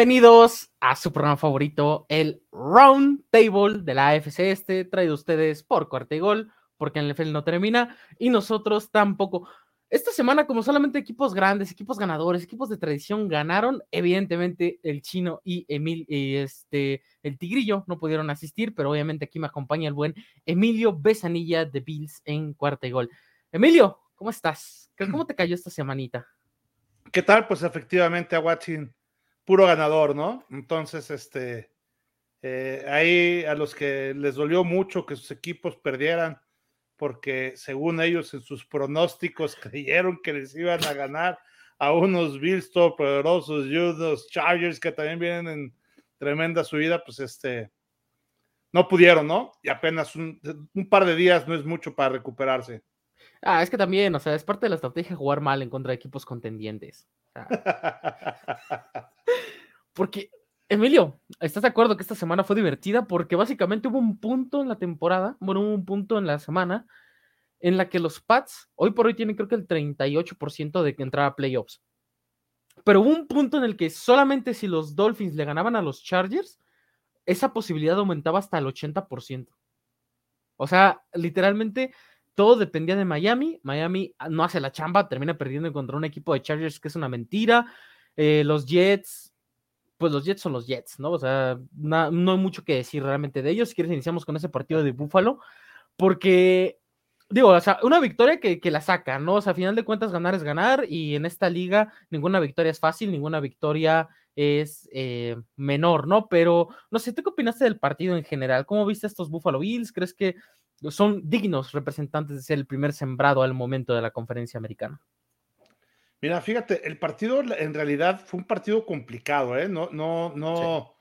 Bienvenidos a su programa favorito, el Round Table de la AFC Este, traído a ustedes por Cuarta y Gol, porque el NFL no termina y nosotros tampoco. Esta semana, como solamente equipos grandes, equipos ganadores, equipos de tradición ganaron, evidentemente el chino y Emil y este el Tigrillo no pudieron asistir, pero obviamente aquí me acompaña el buen Emilio Besanilla de Bills en Cuarta y Gol. Emilio, ¿cómo estás? ¿Cómo te cayó esta semanita? ¿Qué tal? Pues efectivamente, Aguachin puro ganador, ¿no? Entonces, este, eh, ahí a los que les dolió mucho que sus equipos perdieran, porque según ellos en sus pronósticos creyeron que les iban a ganar a unos Bills poderosos y unos Chargers que también vienen en tremenda subida, pues este, no pudieron, ¿no? Y apenas un, un par de días no es mucho para recuperarse. Ah, es que también, o sea, es parte de la estrategia jugar mal en contra de equipos contendientes. porque, Emilio, ¿estás de acuerdo que esta semana fue divertida? Porque básicamente hubo un punto en la temporada, bueno, hubo un punto en la semana en la que los Pats hoy por hoy tienen creo que el 38% de entrar a playoffs. Pero hubo un punto en el que solamente si los Dolphins le ganaban a los Chargers, esa posibilidad aumentaba hasta el 80%. O sea, literalmente todo dependía de Miami. Miami ah, no hace la chamba, termina perdiendo contra un equipo de Chargers que es una mentira. Eh, los Jets, pues los Jets son los Jets, ¿no? O sea, no hay mucho que decir realmente de ellos. Si quieres, iniciamos con ese partido de Buffalo, porque, digo, o sea, una victoria que, la saca, ¿no? O sea, a final de cuentas, ganar es ganar, y en esta liga ninguna victoria es fácil, ninguna victoria es eh, menor, ¿no? Pero, no sé, ¿tú qué opinaste del partido en general? ¿Cómo viste estos Buffalo Bills? ¿Crees que son dignos representantes de ser el primer sembrado al momento de la conferencia americana. Mira, fíjate, el partido en realidad fue un partido complicado, ¿eh? No, no, no,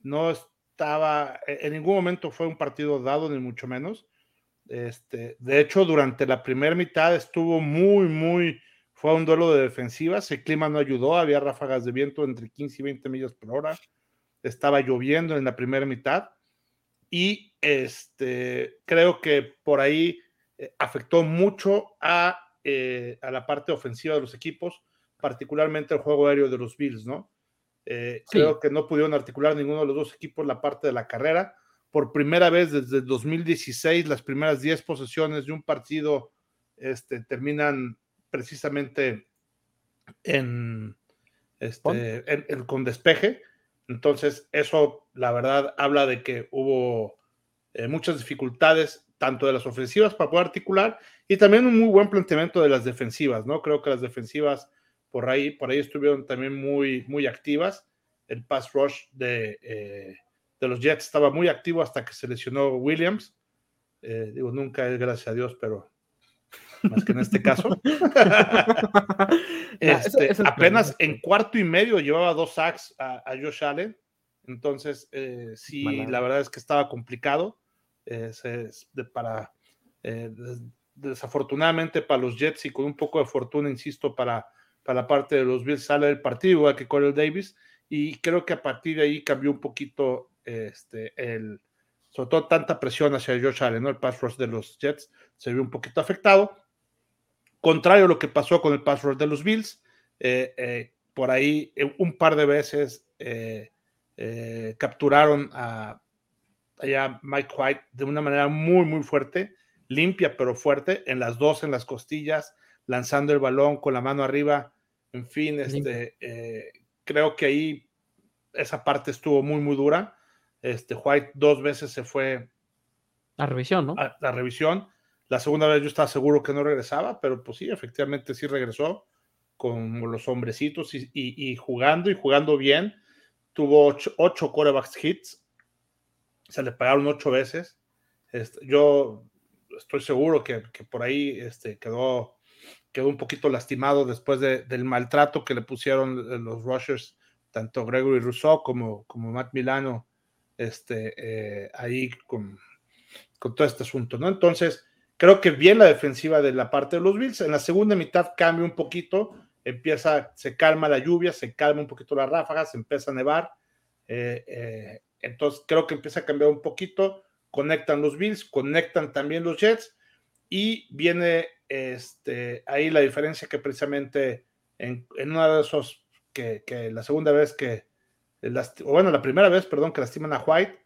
no estaba, e, en ningún momento fue un partido dado, ni mucho menos. Este, de hecho, durante la primera mitad estuvo muy, muy, fue un duelo de defensivas, el clima no ayudó, había ráfagas de viento entre 15 y 20 millas por hora, estaba lloviendo en la primera mitad y este, creo que por ahí eh, afectó mucho a, eh, a, la parte ofensiva de los equipos, particularmente el juego aéreo de los Bills, ¿no? Eh, creo que no pudieron articular ninguno de los dos equipos la parte de la carrera. Por primera vez desde 2016, las primeras 10 posesiones de un partido este, terminan precisamente en, este, con despeje. Entonces, eso, la verdad, habla de que hubo eh, muchas dificultades, tanto de las ofensivas para poder articular y también un muy buen planteamiento de las defensivas, ¿no? Creo que las defensivas por ahí, por ahí estuvieron también muy, muy activas. El pass rush de, eh, de los Jets estaba muy activo hasta que se lesionó Williams. Eh, digo, nunca es gracias a Dios, pero más que en este caso. Este, apenas en cuarto y medio llevaba dos sacks a, Josh Allen. Entonces, eh, sí, la verdad es que estaba complicado. Para, eh, desafortunadamente para los Jets y con un poco de fortuna, insisto, para, para la parte de los Bills sale del partido, igual que Corey Davis. Y creo que a partir de ahí cambió un poquito este, el, sobre todo tanta presión hacia Josh Allen. El pass rush de los Jets se vio un poquito afectado. Contrario a lo que pasó con el pass rush de los Bills, eh, eh, por ahí un par de veces capturaron a, Mike White de una manera muy, muy fuerte, limpia pero fuerte, en las dos, en las costillas, lanzando el balón con la mano arriba. En fin, este, creo que ahí esa parte estuvo muy, muy dura. Este, White dos veces se fue a revisión, ¿no? A la revisión. La segunda vez yo estaba seguro que no regresaba, pero pues sí, efectivamente sí regresó con los hombrecitos y, jugando y jugando bien. Tuvo ocho, ocho corebacks hits, se le pagaron ocho veces. Yo estoy seguro que, por ahí este, quedó, quedó un poquito lastimado después del maltrato que le pusieron los rushers, tanto Gregory Rousseau como, como Matt Milano, este, eh, ahí con, con todo este asunto, ¿no? Entonces, Creo que bien la defensiva de la parte de los Bills. En la segunda mitad cambia un poquito, empieza, se calma la lluvia, se calma un poquito las ráfagas, se empieza a nevar. Eh, eh, entonces creo que empieza a cambiar un poquito. Conectan los Bills, conectan también los Jets y viene este, ahí la diferencia que precisamente en, en una de esos, que, la segunda vez que bueno, la primera vez, perdón, que lastiman a White,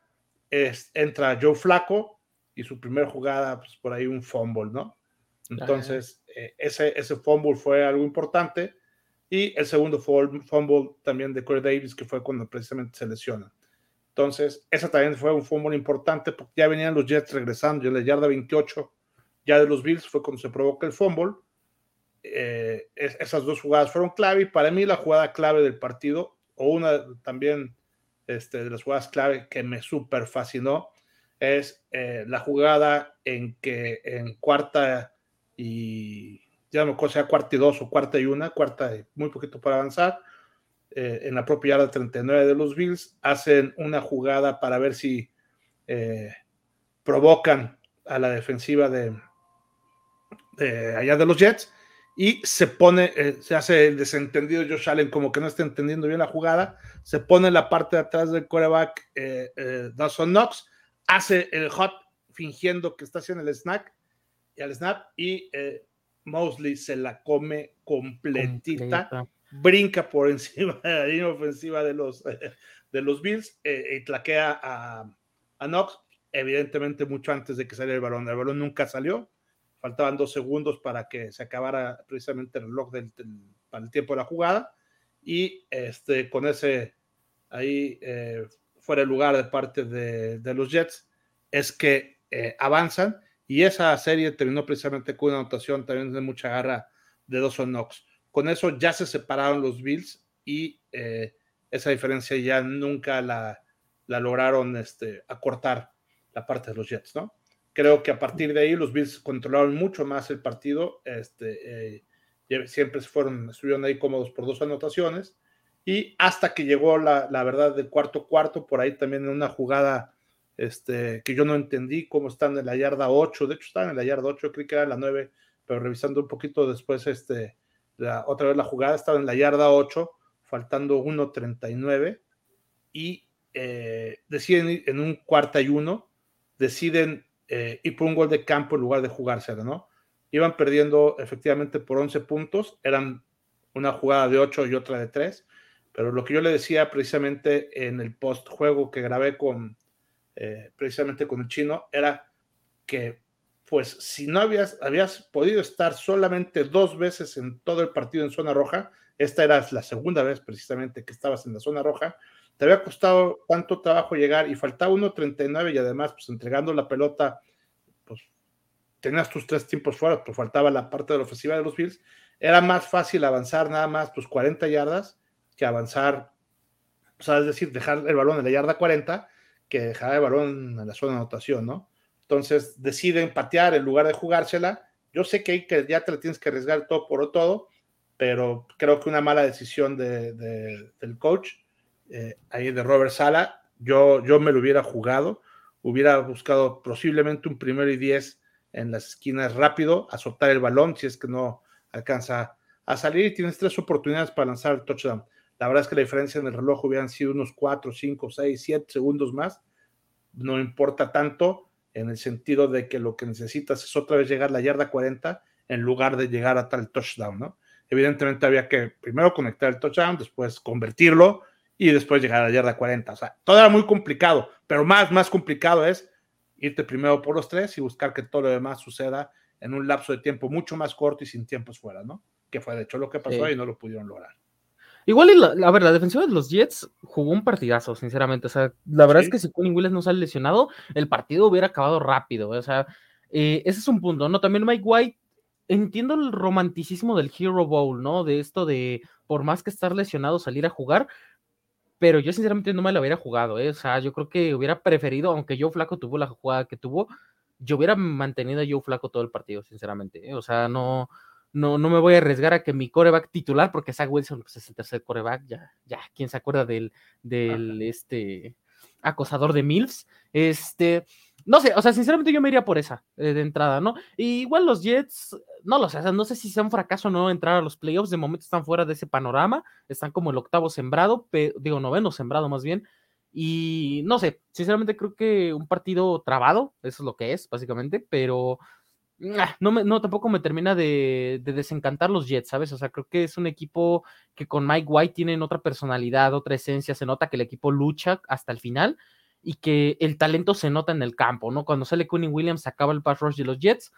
es, entra Joe Flaco y su primera jugada, pues por ahí un fumble, ¿no? Entonces, eh, ese, ese fumble fue algo importante. Y el segundo fumble también de Corey Davis, que fue cuando precisamente se lesiona. Entonces, esa también fue un fumble importante porque ya venían los Jets regresando. en la yarda 28 ya de los Bills fue cuando se provoca el fumble. Eh, esas dos jugadas fueron clave y para mí la jugada clave del partido, o una también este, de las jugadas clave que me súper fascinó, es eh, la jugada en que en cuarta y ya no sea cuarta y dos o cuarta y una, cuarta y muy poquito para avanzar, eh, en la propia yarda 39 de los Bills, hacen una jugada para ver si provocan a la defensiva de, allá de los Jets y se pone, eh, se hace el desentendido Josh Allen como que no está entendiendo bien la jugada, se pone en la parte de atrás del quarterback eh, eh, Dawson Knox, hace el hot fingiendo que está haciendo el snack y al snap y Mosley se la come completita, brinca por encima de la línea ofensiva de los, de los Bills y tlaquea a, a Knox, evidentemente mucho antes de que saliera el balón. El balón nunca salió, faltaban dos segundos para que se acabara precisamente el reloj del, para el tiempo de la jugada y este, con ese ahí eh, fuera el lugar de parte de, los Jets es que eh, avanzan y esa serie terminó precisamente con una anotación también de mucha garra de Dawson Knox. Con eso ya se separaron los Bills y eh, esa diferencia ya nunca la, lograron este, acortar la parte de los Jets, ¿no? Creo que a partir de ahí los Bills controlaron mucho más el partido. Este, eh, siempre fueron, estuvieron ahí cómodos por dos anotaciones. Y hasta que llegó la, la, verdad del cuarto cuarto, por ahí también en una jugada este, que yo no entendí cómo están en la yarda 8. De hecho, están en la yarda 8, creí que era la 9, pero revisando un poquito después, este, la, otra vez la jugada estaba en la yarda 8, faltando 1.39. Y eh, deciden en un cuarta y uno, deciden eh, y por un gol de campo en lugar de jugárselo, ¿no? Iban perdiendo efectivamente por 11 puntos, eran una jugada de 8 y otra de 3, pero lo que yo le decía precisamente en el post juego que grabé con eh, precisamente con el chino era que pues si no habías, habías podido estar solamente dos veces en todo el partido en zona roja, esta era la segunda vez precisamente que estabas en la zona roja, te había costado tanto trabajo llegar y faltaba 1.39 y además, pues entregando la pelota, pues tenías tus tres tiempos fuera, pues faltaba la parte de la ofensiva de los Bills. Era más fácil avanzar nada más, pues 40 yardas, que avanzar, o sea, es decir, dejar el balón en la yarda 40, que dejar el balón en la zona de anotación, ¿no? Entonces deciden patear en lugar de jugársela. Yo sé que, que ya te la tienes que arriesgar todo por todo, pero creo que una mala decisión de, del coach eh, ahí de Robert Sala, yo, yo me lo hubiera jugado, hubiera buscado posiblemente un primero y diez en las esquinas rápido, a soltar el balón si es que no alcanza a salir y tienes tres oportunidades para lanzar el touchdown. La verdad es que la diferencia en el reloj hubieran sido unos 4, 5, 6, 7 segundos más. No importa tanto en el sentido de que lo que necesitas es otra vez llegar a la yarda 40 en lugar de llegar a tal touchdown, ¿no? Evidentemente había que primero conectar el touchdown, después convertirlo y después llegar a la yarda 40. O sea, todo era muy complicado, pero más, más complicado es irte primero por los tres y buscar que todo lo demás suceda en un lapso de tiempo mucho más corto y sin tiempos fuera, ¿no? Que fue de hecho lo que pasó y no lo pudieron lograr. Igual, la, a ver, la defensiva de los Jets jugó un partidazo, sinceramente. O sea, la verdad es que si Quinn Willis no sale lesionado, el partido hubiera acabado rápido. O sea, eh, ese es un punto, ¿no? También Mike White, entiendo el romanticismo del Hero Bowl, ¿no? De esto de, por más que estar lesionado, salir a jugar, pero yo sinceramente no me lo hubiera jugado, ¿eh? o sea, yo creo que hubiera preferido, aunque Joe Flaco tuvo la jugada que tuvo, yo hubiera mantenido a Joe Flaco todo el partido, sinceramente, ¿eh? o sea, no, no, no me voy a arriesgar a que mi coreback titular, porque Zach Wilson pues, es el tercer coreback, ya, ya, ¿quién se acuerda del, del, este, acosador de Mills? Este, no sé, o sea, sinceramente yo me iría por esa eh, de entrada, ¿no? Y igual los Jets, no lo sé, o sea, no sé si sea un fracaso o no entrar a los playoffs, de momento están fuera de ese panorama, están como el octavo sembrado, digo, noveno sembrado más bien, y no sé, sinceramente creo que un partido trabado, eso es lo que es, básicamente, pero no, me, no, tampoco me termina de, desencantar los Jets, ¿sabes? O sea, creo que es un equipo que con Mike White tienen otra personalidad, otra esencia, se nota que el equipo lucha hasta el final y que el talento se nota en el campo, ¿no? Cuando sale Quinn Williams acaba el pass rush de los Jets.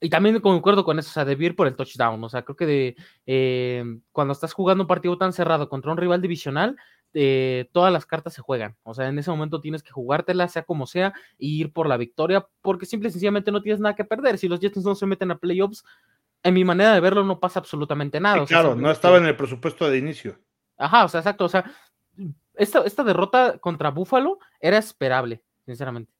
Y también concuerdo con eso, o sea, de por el touchdown, o sea, creo que de eh, cuando estás jugando un partido tan cerrado contra un rival divisional, eh, todas las cartas se juegan. O sea, en ese momento tienes que jugártela, sea como sea, e ir por la victoria, porque simple y sencillamente no tienes nada que perder. Si los Jets no se meten a playoffs, en mi manera de verlo no pasa absolutamente nada. claro, no estaba en el presupuesto de inicio. Ajá, o sea, exacto. O sea, esta, esta derrota contra Buffalo era esperable, sinceramente.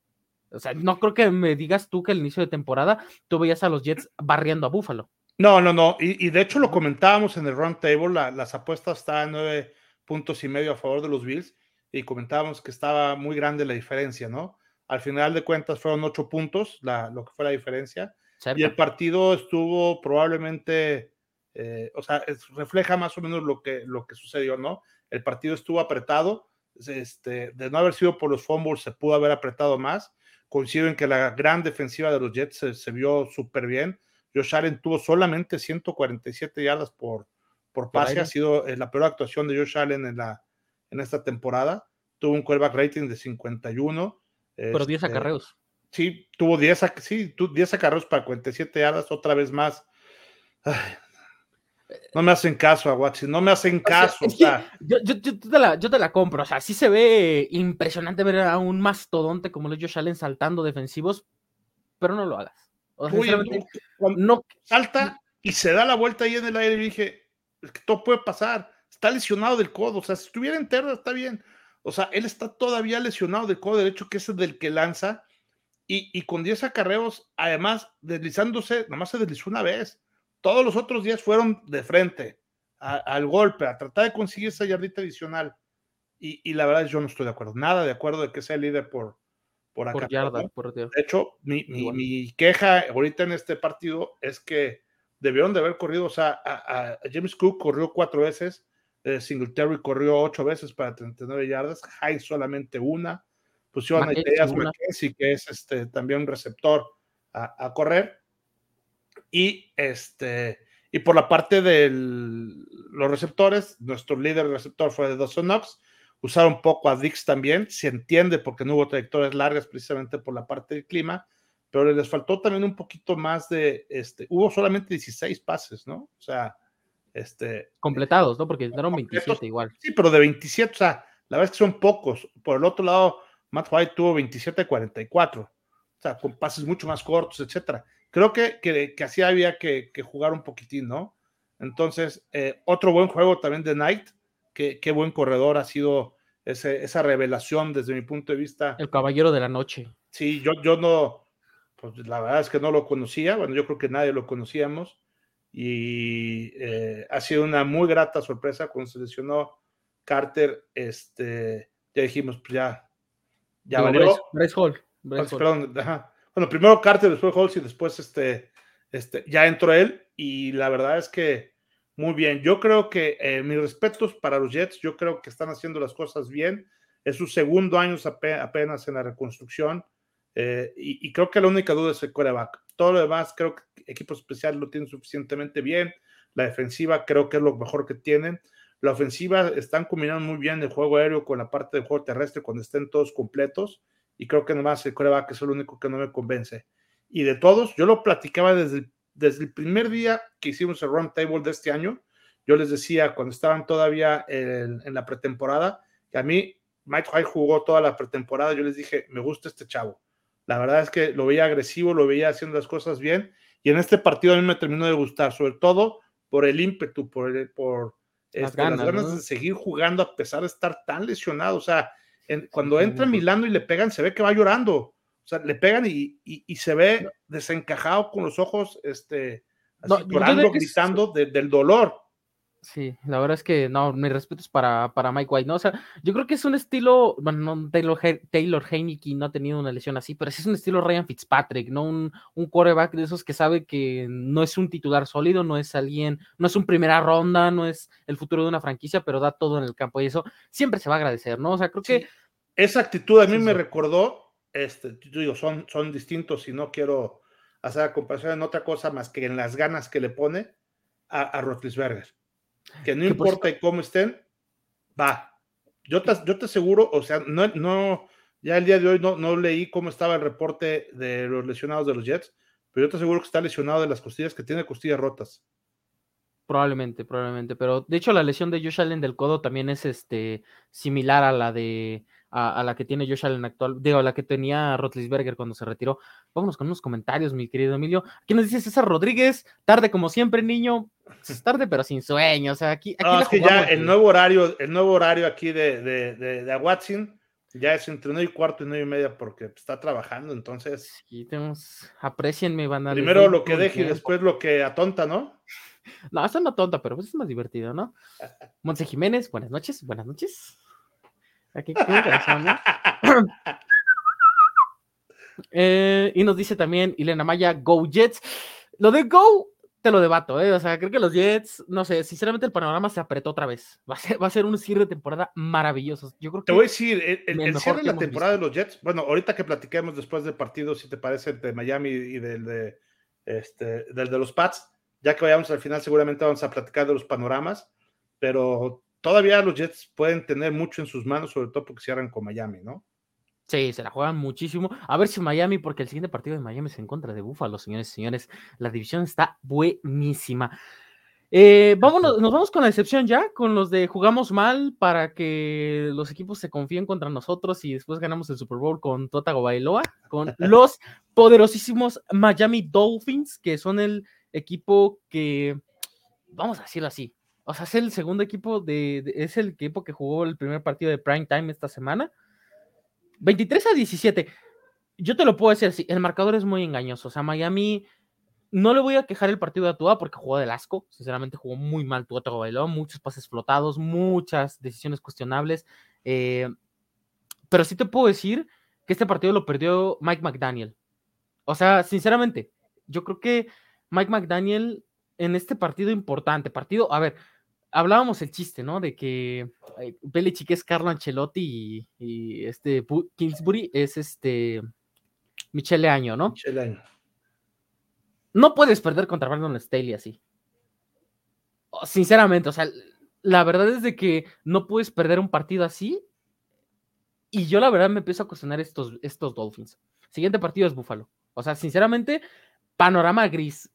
O sea, no creo que me digas tú que al inicio de temporada tú veías a los Jets barriendo a Buffalo. No, no, no. Y, de hecho lo comentábamos en el round table, las apuestas estaban nueve puntos y medio a favor de los Bills y comentábamos que estaba muy grande la diferencia, ¿no? Al final de cuentas fueron ocho puntos lo que fue la diferencia. Y el partido estuvo probablemente, eh, o sea, refleja más o menos lo que, lo que sucedió, ¿no? El partido estuvo apretado, este, de no haber sido por los fumbles se pudo haber apretado más. Coincido en que la gran defensiva de los Jets se, vio súper bien. Josh Allen tuvo solamente 147 yardas por, por pase, ha sido eh, la peor actuación de Josh Allen en, la, en esta temporada. Tuvo un quarterback rating de 51. Pero 10 este, acarreos. Sí, tuvo 10, sí, 10 acarreos para 47 yardas, otra vez más. no me hacen caso, Aguachi, no me hacen caso. yo, te la, yo, te la, compro, o sea, sí se ve impresionante ver a un mastodonte como los Josh Allen saltando defensivos, pero no lo hagas. no, salta y se da la vuelta ahí en el aire y dije, que todo puede pasar. Está lesionado del codo. O sea, si estuviera entero, está bien. O sea, él está todavía lesionado del codo derecho, que es el del que lanza. Y, con 10 acarreos, además, deslizándose, nomás se deslizó una vez. Todos los otros días fueron de frente al golpe, a tratar de conseguir esa yardita adicional. Y, la verdad, yo no estoy de acuerdo. Nada de acuerdo de que sea el líder por, por acá. De hecho, mi, mi, queja ahorita en este partido es que debieron de haber corrido, o sea, a, James Cook corrió cuatro veces, eh, Singletary corrió ocho veces para 39 yardas, Hyde solamente una, pusieron a Ideas McKenzie, que es este, también un receptor a, correr, y este, y por la parte de los receptores, nuestro líder receptor fue de Dawson Knox, usaron un poco a Dix también, se entiende porque no hubo trayectorias largas precisamente por la parte del clima, pero les faltó también un poquito más de, este, hubo solamente 16 pases, ¿no? O sea, este... Completados, ¿no? Porque dieron 27 igual. Sí, pero de 27, o sea, la verdad es que son pocos. Por el otro lado, Matt White tuvo 27 44, o sea, con pases mucho más cortos, etcétera. Creo que, que, así había que, jugar un poquitín, ¿no? Entonces, eh, otro buen juego también de Knight, que, qué buen corredor ha sido ese, esa revelación desde mi punto de vista. El caballero de la noche. Sí, yo, yo no, pues la verdad es que no lo conocía, bueno, yo creo que nadie lo conocíamos y eh, ha sido una muy grata sorpresa cuando se lesionó Carter, este, ya dijimos, pues ya, ya valió. Bryce, Hall. Perdón, Bueno, primero Carter, después Hall y después este, este, ya entró él y la verdad es que muy bien. Yo creo que eh, mis respetos para los Jets, yo creo que están haciendo las cosas bien. Es su segundo año apenas en la reconstrucción eh, y, creo que la única duda es el coreback. Todo lo demás, creo que equipo especial lo tiene suficientemente bien. La defensiva creo que es lo mejor que tienen. La ofensiva están combinando muy bien el juego aéreo con la parte del juego terrestre cuando estén todos completos. Y creo que nomás el coreback es el único que no me convence. Y de todos, yo lo platicaba desde, desde el primer día que hicimos el round table de este año. Yo les decía cuando estaban todavía en, en la pretemporada que a mí Mike White jugó toda la pretemporada. Yo les dije, me gusta este chavo la verdad es que lo veía agresivo, lo veía haciendo las cosas bien. Y en este partido a mí me terminó de gustar, sobre todo por el ímpetu, por, el, por las, este, ganas, de seguir jugando a pesar de estar tan lesionado. O sea, cuando entra Milano y le pegan, se ve que va llorando. O sea, le pegan y, se ve desencajado con los ojos, este, llorando, gritando del dolor. Sí, la verdad es que no, mis respetos para, para Mike White, ¿no? O sea, yo creo que es un estilo, bueno, no, Taylor, Taylor Heineke no ha tenido una lesión así, pero sí es un estilo Ryan Fitzpatrick, ¿no? Un, un quarterback de esos que sabe que no es un titular sólido, no es alguien, no es un primera ronda, no es el futuro de una franquicia, pero da todo en el campo y eso siempre se va a agradecer, ¿no? O sea, creo que... Esa actitud a mí me recordó, este, yo digo, son, son distintos y no quiero hacer la comparación en otra cosa más que en las ganas que le pone a, a Rotlisberger. Que no importa cómo estén, va. Yo te, yo te aseguro, o sea, no, no, ya el día de hoy no, no leí cómo estaba el reporte de los lesionados de los Jets, pero yo te aseguro que está lesionado de las costillas, que tiene costillas rotas. Probablemente, probablemente. Pero de hecho, la lesión de Josh Allen del codo también es este similar a la de a, la que tiene Josh Allen actual, digo, a la que tenía Rotlisberger cuando se retiró. Vámonos con unos comentarios, mi querido Emilio. Aquí nos dice César Rodríguez, tarde como siempre, niño. Es tarde, pero sin sueño. O sea, aquí, aquí es que ya el nuevo horario, el nuevo horario aquí de, de, de, de Watson ya es entre 9 y cuarto y 9 y media porque está trabajando, entonces. Sí, tenemos, aprecienme, van a Primero lo que deje y después lo que atonta, ¿no? No, eso no tonta, pero pues es más divertido, ¿no? Monse Jiménez, buenas noches, buenas noches. Aquí, eh, y nos dice también Elena Maya, Go Jets. Lo de Go, te lo debato, ¿eh? O sea, creo que los Jets, no sé, sinceramente el panorama se apretó otra vez. Va a ser, va a ser un cierre de temporada maravilloso. Yo creo que te voy a decir, el, cierre de la temporada de los Jets, bueno, ahorita que platiquemos después del partido, si te parece, de Miami y del de, este, del de los Pats, ya que vayamos al final, seguramente vamos a platicar de los panoramas, pero todavía los Jets pueden tener mucho en sus manos, sobre todo porque cierran con Miami, ¿no? Sí, se la juegan muchísimo. A ver si Miami, porque el siguiente partido de Miami es en contra de Buffalo, señores y señores. La división está buenísima. Eh, vámonos, nos vamos con la excepción ya, con los de jugamos mal para que los equipos se confíen contra nosotros y después ganamos el Super Bowl con Tota Bailoa, con los poderosísimos Miami Dolphins, que son el equipo que, vamos a decirlo así, o sea, es el segundo equipo de, es el equipo que jugó el primer partido de prime time esta semana. 23 a 17. Yo te lo puedo decir así, el marcador es muy engañoso. O sea, Miami no le voy a quejar el partido de Atua porque jugó del asco. Sinceramente jugó muy mal Tua bailó, muchos pases flotados, muchas decisiones cuestionables. Eh, pero sí te puedo decir que este partido lo perdió Mike McDaniel. O sea, sinceramente, yo creo que Mike McDaniel en este partido importante, partido, a ver, hablábamos el chiste, ¿no? De que Belichick es Carlo Ancelotti y, este Kingsbury es este Michele Año, ¿no? Michele Año. No puedes perder contra Brandon Staley así. Sinceramente, o sea, la verdad es de que no puedes perder un partido así. Y yo la verdad me empiezo a cuestionar estos, estos Dolphins. Siguiente partido es Buffalo. O sea, sinceramente, panorama gris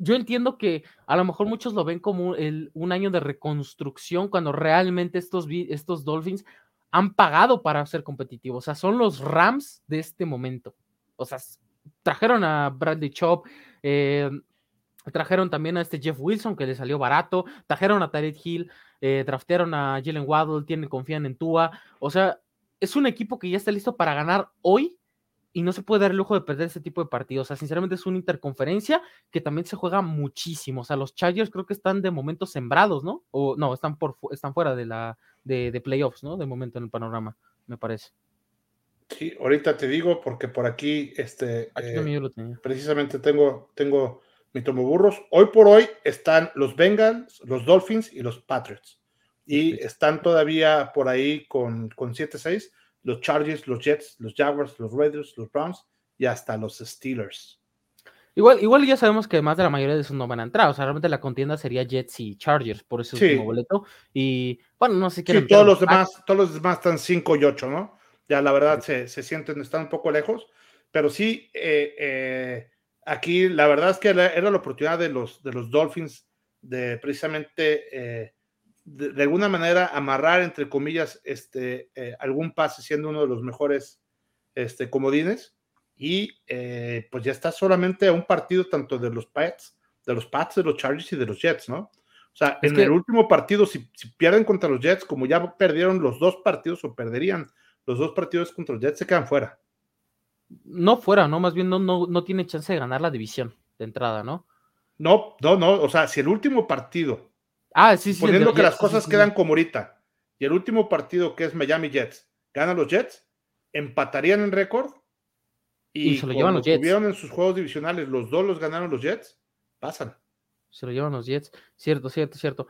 yo entiendo que a lo mejor muchos lo ven como un año de reconstrucción cuando realmente estos, estos Dolphins han pagado para ser competitivos. O sea, son los Rams de este momento. O sea, trajeron a Bradley Chop, eh, trajeron también a este Jeff Wilson que le salió barato, trajeron a Tarek Hill, eh, draftearon a Jalen Waddle, tienen, confían en Tua. O sea, es un equipo que ya está listo para ganar hoy y no se puede dar el lujo de perder ese tipo de partidos. O sea, sinceramente es una interconferencia que también se juega muchísimo. O sea, los Chargers creo que están de momento sembrados, ¿no? O no, están, por, están fuera de, la, de, playoffs, ¿no? De momento en el panorama, me parece. Sí, ahorita te digo porque por aquí, este, eh, precisamente tengo, tengo mi tomo burros. Hoy por hoy están los Bengals, los Dolphins y los Patriots. Y están todavía por ahí con, con 7-6 los Chargers, los Jets, los Jaguars, los Raiders, los Browns y hasta los Steelers. Igual, igual ya sabemos que más de la mayoría de esos no van a entrar. O sea, realmente la contienda sería Jets y Chargers por ese último boleto. Y bueno, no sé qué. todos los demás, todos los demás están 5 y 8, ¿no? Ya la verdad se, se, sienten, están un poco lejos. Pero sí, eh, eh, aquí la verdad es que era, la oportunidad de los, de los Dolphins de precisamente eh, de, alguna manera amarrar, entre comillas, este, eh, algún pase siendo uno de los mejores este, comodines. Y eh, pues ya está solamente a un partido tanto de los Pats, de los Pats, de los Chargers y de los Jets, ¿no? O sea, en el último partido, si, pierden contra los Jets, como ya perdieron los dos partidos o perderían los dos partidos contra los Jets, se quedan fuera. No fuera, ¿no? Más bien no, no, no tiene chance de ganar la división de entrada, ¿no? No, no, no. O sea, si el último partido Ah, sí, sí. Poniendo que las cosas quedan como ahorita. Y el último partido que es Miami Jets, ganan los Jets, empatarían en récord. Y, se lo llevan los Jets. Tuvieron en sus juegos divisionales, los dos los ganaron los Jets, pasan. Se lo llevan los Jets. Cierto, cierto, cierto.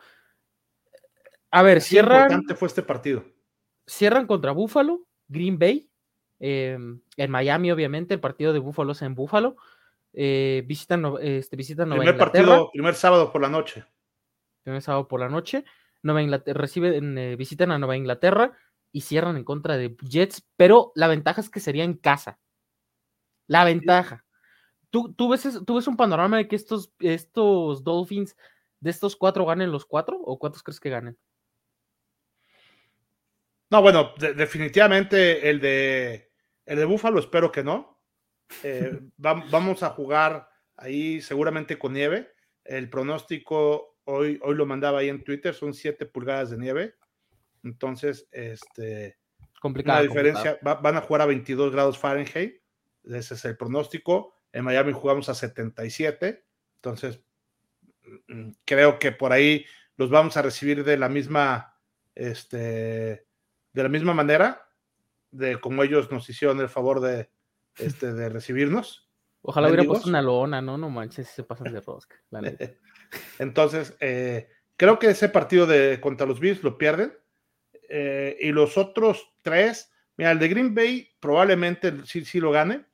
A ver, cierran. importante fue este partido. Cierran contra Buffalo, Green Bay, em, en Miami, obviamente. El partido de Buffalo es en Buffalo. eh, visitan, este, visitan Nueva primer Partido, primer sábado por la noche. Primer sábado por la noche. Nueva Inglaterra, reciben, eh, visitan a Nueva Inglaterra y cierran en contra de Jets, pero la ventaja es que sería en casa. La ventaja. ¿Tú, tú, ves, tú ves un panorama de que estos, estos Dolphins de estos cuatro ganen los cuatro o cuántos crees que ganen? No, bueno, definitivamente el de, el de Buffalo espero que no. Eh, vamos a jugar ahí seguramente con nieve. El pronóstico hoy, hoy lo mandaba ahí en Twitter, son 7 pulgadas de nieve. Entonces, este, complicada. La diferencia, van a jugar a 22 grados Fahrenheit. Ese es el pronóstico. En Miami jugamos a 77. Entonces, mm, creo que por ahí los vamos a recibir de la misma, este, de la misma manera, de como ellos nos hicieron el favor de, este, de recibirnos. Ojalá hubiera puesto una lona, ¿no? No manches, se pasan de rosca. Entonces, eh, creo que ese partido de contra los Bills lo pierden. Eh, y los otros tres, mira, el de Green Bay probablemente sí, sí lo gane.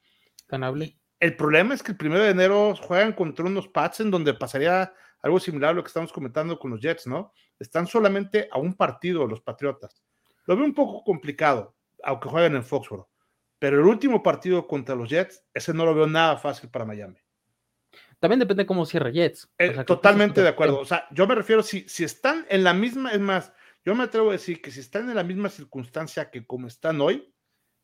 Ganable. El problema es que el primero de enero juegan contra unos Pats en donde pasaría algo similar a lo que estamos comentando con los Jets, ¿no? Están solamente a un partido los Patriotas. Lo veo un poco complicado, aunque jueguen en Foxborough. Pero el último partido contra los Jets, ese no lo veo nada fácil para Miami. También depende cómo cierre Jets. Eh, totalmente de acuerdo. O sea, yo me refiero, si, si están en la misma, es más, yo me atrevo a decir que si están en la misma circunstancia que como están hoy,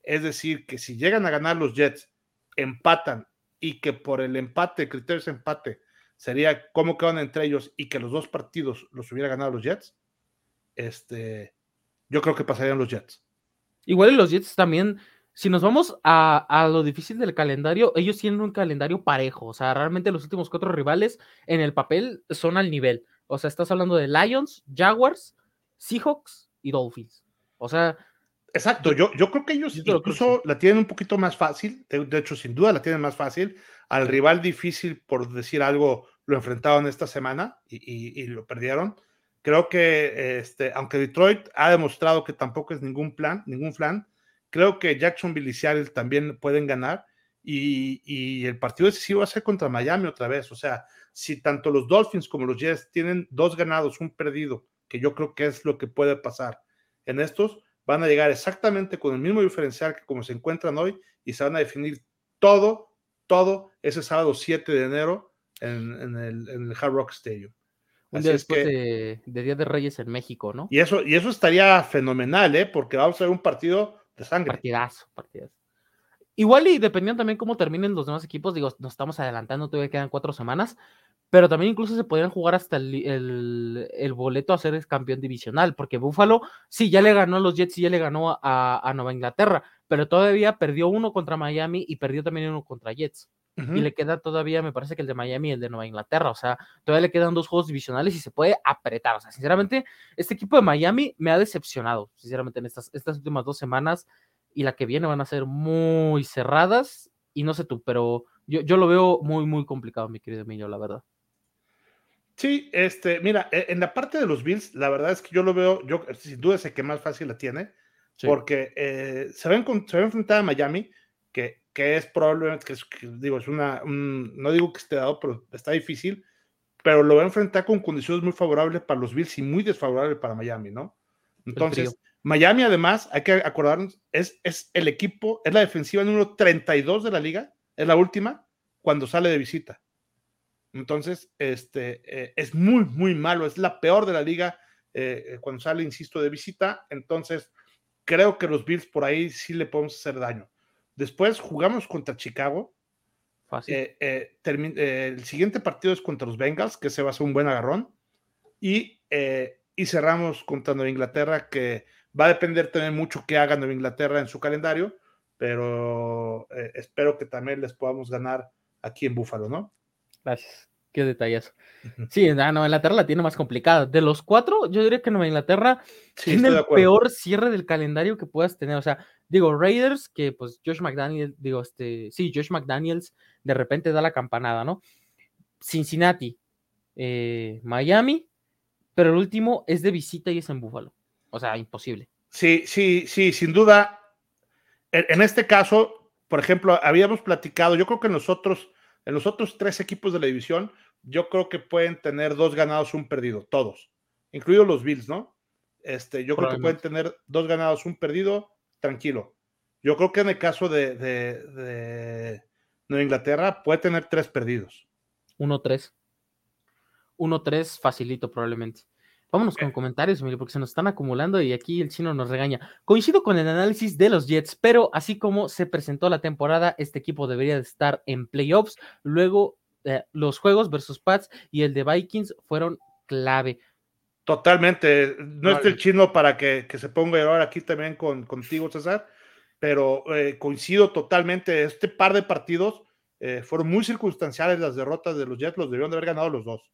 es decir, que si llegan a ganar los Jets, empatan y que por el empate, el criterio es empate, sería cómo quedan entre ellos y que los dos partidos los hubiera ganado los Jets, este, yo creo que pasarían los Jets. Igual los Jets también, si nos vamos a, lo difícil del calendario, ellos tienen un calendario parejo. O sea, realmente los últimos cuatro rivales en el papel son al nivel. O sea, estás hablando de Lions, Jaguars, Seahawks y Dolphins. O sea. Exacto, yo, yo creo que ellos incluso la tienen un poquito más fácil. De, hecho, sin duda la tienen más fácil. Al rival difícil, por decir algo, lo enfrentaron esta semana y lo perdieron Creo que, este, aunque Detroit ha demostrado que tampoco es ningún plan, ningún plan, creo que Jacksonville y Seattle también pueden ganar y, el partido decisivo va a ser contra Miami otra vez. O sea, si tanto los Dolphins como los Jets tienen dos ganados, un perdido, que yo creo que es lo que puede pasar en estos, van a llegar exactamente con el mismo diferencial que como se encuentran hoy y se van a definir todo, todo ese sábado 7 de enero en, el, en el Hard Rock Stadium. Un día después de, Día de Reyes en México, ¿no? Y eso, y eso estaría fenomenal, ¿eh? Porque vamos a ver un partido de sangre. Partidazo, partidazo. Igual y dependiendo también cómo terminen los demás equipos, digo, nos estamos adelantando, todavía quedan cuatro semanas, pero también incluso se podrían jugar hasta el, boleto a ser campeón divisional, porque Buffalo sí ya le ganó a los Jets y ya le ganó a, a Nueva Inglaterra, pero todavía perdió uno contra Miami y perdió también uno contra Jets y le queda todavía, me parece que el de Miami y el de Nueva Inglaterra, o sea, todavía le quedan dos juegos divisionales y se puede apretar, o sea, sinceramente, este equipo de Miami me ha decepcionado, sinceramente, en estas, estas últimas dos semanas y la que viene van a ser muy cerradas y no sé tú, pero yo, yo lo veo muy, muy complicado, mi querido Emilio, la verdad. Sí, este, mira, e, en la parte de los Bills, la verdad es que yo lo veo, yo sin duda sé que más fácil la tiene, porque eh, se, va a enfrentar a Miami, que que es probablemente, que, digo, es una, no digo que esté dado, pero está difícil, pero lo va a enfrentar con condiciones muy favorables para los Bills y muy desfavorables para Miami, ¿no? Entonces, Miami además, hay que acordarnos, es, es el equipo, es la defensiva número 32 de la liga, es la última, cuando sale de visita. Entonces, este, eh, es muy, muy malo, es la peor de la liga eh, cuando sale, insisto, de visita. Entonces, creo que los Bills por ahí sí le podemos hacer daño. Después jugamos contra Chicago. Fácil. Eh, eh, eh, el siguiente partido es contra los Bengals, que se va a ser un buen agarrón. Y, y cerramos contra Nueva Inglaterra, que va a depender también mucho qué haga Nueva Inglaterra en su calendario, pero espero que también les podamos ganar aquí en Búfalo, ¿no? Gracias. Qué detalles. Sí, ah, Nueva Inglaterra la tiene más complicada. De los cuatro, yo diría que Nueva Inglaterra tiene el peor cierre del calendario que puedas tener. O sea, digo, Raiders, que pues Josh McDaniels, digo, este, sí, Josh McDaniels de repente da la campanada, ¿no? Cincinnati, eh, Miami, pero el último es de visita y es en Búfalo. O sea, imposible. Sí, sí, sí, sin duda. En, en este caso, por ejemplo, habíamos platicado, yo creo que nosotros En los otros tres equipos de la división, yo creo que pueden tener dos ganados, un perdido, todos, incluidos los Bills, ¿no? Este, yo creo que pueden tener dos ganados, un perdido, tranquilo. Yo creo que en el caso de, de, Nueva Inglaterra puede tener tres perdidos. 1-3. 1-3 facilito probablemente. Vámonos con comentarios, Emilio, porque se nos están acumulando y aquí el chino nos regaña. Coincido con el análisis de los Jets, pero así como se presentó la temporada, este equipo debería de estar en playoffs. Luego, eh, los juegos versus Pats y el de Vikings fueron clave. Totalmente. No es el chino para que, se ponga ahora aquí también con, contigo, César, pero eh, coincido totalmente. Este par de partidos eh, fueron muy circunstanciales las derrotas de los Jets, los debieron de haber ganado los dos.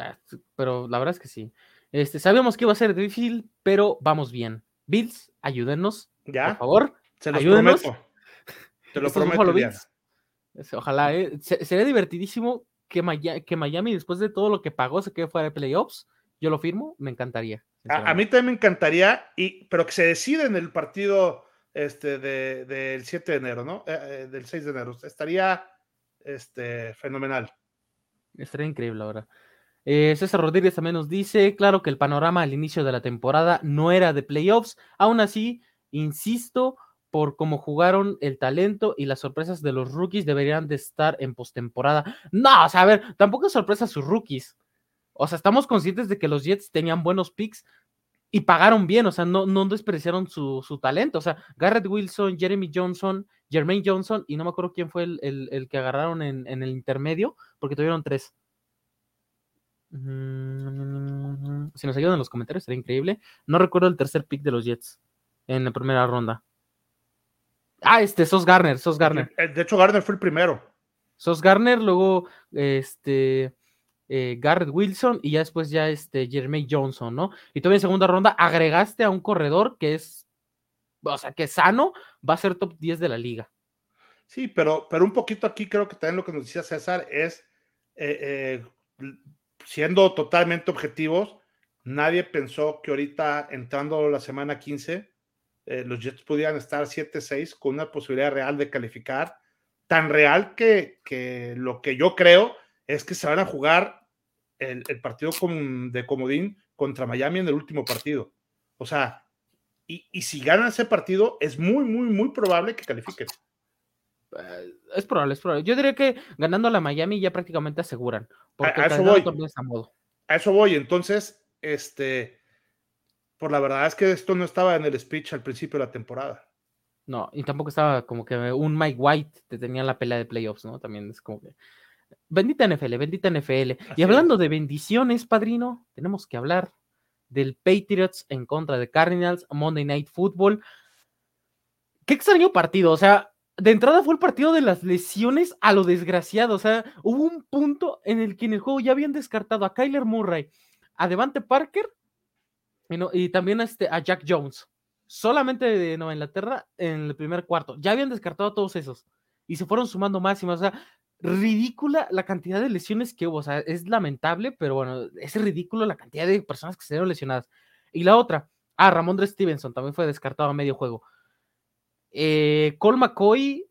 Ah, pero la verdad es que sí. Este, sabíamos que iba a ser difícil, pero vamos bien. Bills, ayúdenos, ¿Ya? por favor. Se los prometo. Te lo prometo, Ojalá, eh, sería divertidísimo que, que, Miami, después de todo lo que pagó, se quede fuera de playoffs. Yo lo firmo, me encantaría. A, mí también me encantaría, y, pero que se decida en el partido este, del 7 de enero, ¿no? Eh, eh, del 6 de enero. Estaría este, fenomenal. Estaría increíble ahora. Eh, César Rodríguez también nos dice, claro que el panorama al inicio de la temporada no era de playoffs, aún así, insisto, por cómo jugaron el talento y las sorpresas de los rookies deberían de estar en postemporada. No, o sea, a ver, tampoco es sorpresa sus rookies. O sea, estamos conscientes de que los Jets tenían buenos picks y pagaron bien, o sea, no, no despreciaron su, talento. O sea, Garrett Wilson, Jeremy Johnson, Jermaine Johnson, y no me acuerdo quién fue el, que agarraron en, en, el intermedio, porque tuvieron tres. Mm, si nos ayudan en los comentarios, sería increíble. No recuerdo el tercer pick de los Jets en la primera ronda. Ah, este, Sos Garner, Sos Garner. Eh, de hecho, Garner fue el primero. Sos Garner, luego este eh, Garrett Wilson y ya después ya este Jeremy Johnson, ¿no? Y todavía en segunda ronda agregaste a un corredor que es, o sea, que sano, va a ser top 10 de la liga. Sí, pero, pero un poquito aquí creo que también lo que nos decía César es eh, siendo totalmente objetivos, nadie pensó que ahorita entrando la semana 15, eh, los Jets pudieran estar 7-6 con una posibilidad real de calificar, tan real que, que, lo que yo creo es que se van a jugar el, partido de comodín contra Miami en el último partido. O sea, y, y, si ganan ese partido, es muy, muy, muy probable que califiquen. Eh, es probable, es probable. Yo diría que ganando a la Miami ya prácticamente aseguran. Porque a, eso voy. A, eso voy. Entonces, este, por la verdad es que esto no estaba en el speech al principio de la temporada. No, y tampoco estaba como que un Mike White te tenía la pelea de playoffs, ¿no? También es como que. Bendita NFL, bendita NFL. y hablando de bendiciones, padrino, tenemos que hablar del Patriots en contra de Cardinals, Monday Night Football. Qué extraño partido, o sea, de entrada fue el partido de las lesiones a lo desgraciado. O sea, hubo un punto en el que en el juego ya habían descartado a Kyler Murray, a Devante Parker y, también a, este, a Jack Jones. Solamente de Nueva Inglaterra en el primer cuarto. Ya habían descartado a todos esos. Y se fueron sumando más y más. O sea, ridícula la cantidad de lesiones que hubo. O sea, es lamentable, pero bueno, es ridículo la cantidad de personas que se dieron lesionadas. Y la otra, ah, Ramondre Stevenson también fue descartado a medio juego. Eh, Cole McCoy,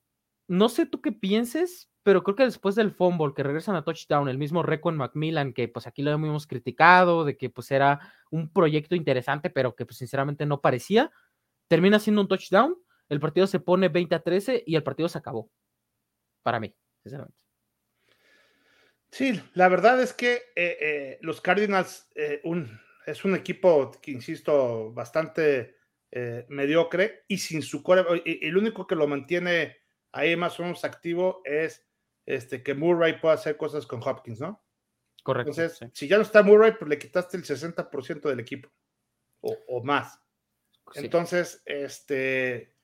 no sé tú qué pienses, pero creo que después del fumble que regresan a touchdown, el mismo Recon Macmillan, que pues aquí lo hemos criticado, de que pues era un proyecto interesante, pero que pues sinceramente no parecía, termina siendo un touchdown, el partido se pone 20 a 13 y el partido se acabó. Para mí, sinceramente. Sí, la verdad es que eh, eh, los Cardinals un, es un equipo que, insisto, bastante eh, mediocre y sin su core. El único que lo mantiene ahí más o menos activo es este, que Murray pueda hacer cosas con Hopkins, ¿no? Correcto. Entonces, si ya no está Murray, pues le quitaste el 60% del equipo o, más. Entonces, este,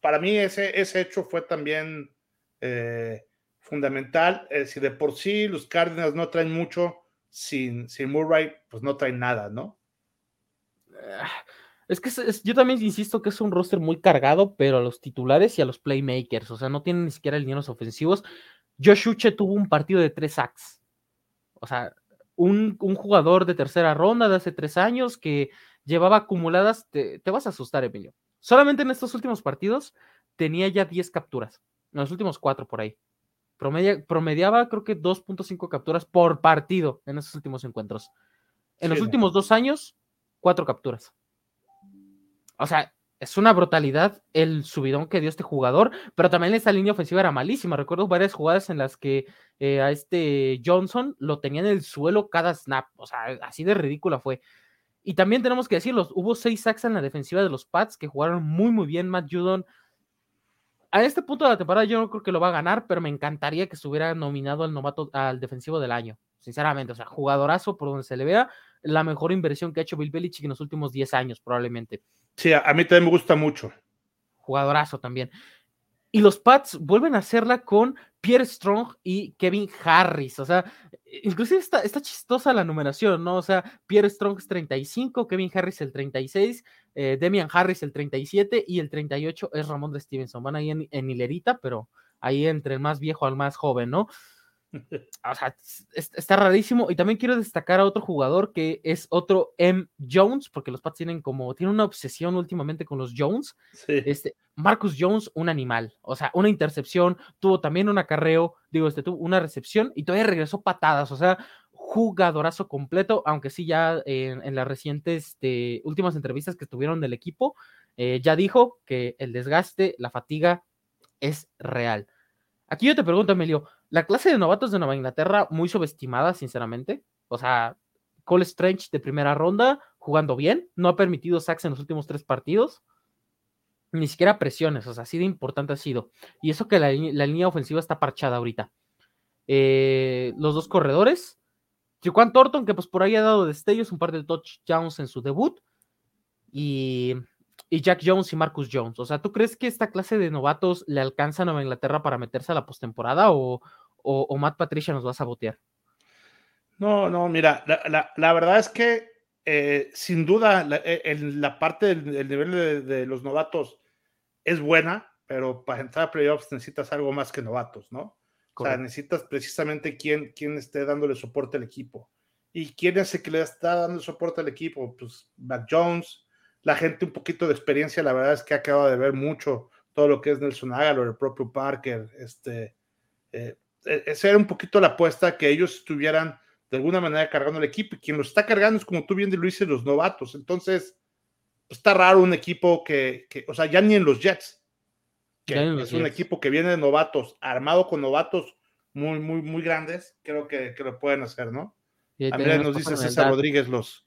para mí ese, ese hecho fue también eh, fundamental. Eh, si de por sí los Cardinals no traen mucho, sin, sin Murray, pues no traen nada, ¿no? Ah, es que yo también insisto que es un roster muy cargado, pero a los titulares y a los playmakers, o sea, no tienen ni siquiera líneas ofensivos. Josh Uche tuvo un partido de tres sacks. O sea, un, jugador de tercera ronda de hace tres años que llevaba acumuladas, te, vas a asustar, Emilio. Solamente en estos últimos partidos tenía ya 10 capturas, en los últimos cuatro por ahí. promediaba creo que 2.5 capturas por partido en esos últimos encuentros. En los últimos dos años, cuatro capturas. O sea, es una brutalidad el subidón que dio este jugador, pero también esa línea ofensiva era malísima. Recuerdo varias jugadas en las que eh, a este Johnson lo tenía en el suelo cada snap. O sea, así de ridícula fue. Y también tenemos que decirlo, hubo seis sacks en la defensiva de los Pats que jugaron muy, muy bien. Matt Judon, a este punto de la temporada yo no creo que lo va a ganar, pero me encantaría que estuviera nominado al novato, al defensivo del año. Sinceramente, o sea, jugadorazo por donde se le vea, la mejor inversión que ha hecho Bill Belichick en los últimos 10 años, probablemente. Sí, a, mí también me gusta mucho. Jugadorazo también. Y los Pats vuelven a hacerla con Pierre Strong y Kevin Harris. O sea, inclusive está, chistosa la numeración, ¿no? O sea, Pierre Strong es 35, Kevin Harris el 36, eh, Demian Harris el 37 y el 38 es Ramón Stevenson. Van ahí en, en hilerita, pero ahí entre el más viejo al más joven, ¿no? o sea, está rarísimo. Y también quiero destacar a otro jugador que es otro M. Jones, porque los Pats tienen como, tienen una obsesión últimamente con los Jones. Este, Marcus Jones, un animal, o sea, una intercepción, tuvo también un acarreo, digo, este, tuvo una recepción y todavía regresó patadas, o sea, jugadorazo completo, aunque sí ya en, las recientes este, últimas entrevistas que tuvieron del equipo, eh, ya dijo que el desgaste, la fatiga es real. Aquí yo te pregunto, Emilio, la clase de novatos de Nueva Inglaterra muy subestimada, sinceramente. O sea, Cole Strange de primera ronda, jugando bien, no ha permitido sacks en los últimos tres partidos, ni siquiera presiones, o sea, así de importante ha sido. Y eso que la, línea ofensiva está parchada ahorita. Eh, los dos corredores, Juan Thornton, que pues por ahí ha dado destellos, un par de touchdowns en su debut, y y Jack Jones y Marcus Jones. O sea, ¿tú crees que esta clase de novatos le alcanza a Nueva Inglaterra para meterse a la postemporada o, o, Matt Patricia nos va a sabotear? No, no, mira, la, verdad es que eh, sin duda la, eh, en la parte del, nivel de, los novatos es buena, pero para entrar a playoffs necesitas algo más que novatos, ¿no? O sea, necesitas precisamente quién, quién esté dándole soporte al equipo. ¿Y quién es el que le está dando soporte al equipo? Pues Matt Jones, la gente un poquito de experiencia, la verdad es que acaba de ver mucho todo lo que es Nelson Aguilar, el propio Parker, este, eh, e, esa era un poquito la apuesta que ellos estuvieran de alguna manera cargando el equipo y quien lo está cargando es como tú bien lo dices, los novatos, entonces pues, está raro un equipo que, que, o sea, ya ni en los Jets, que es un equipo que viene de novatos, armado con novatos muy, muy, muy grandes, creo que, que lo pueden hacer, ¿no? A mí nos dice César Rodríguez los,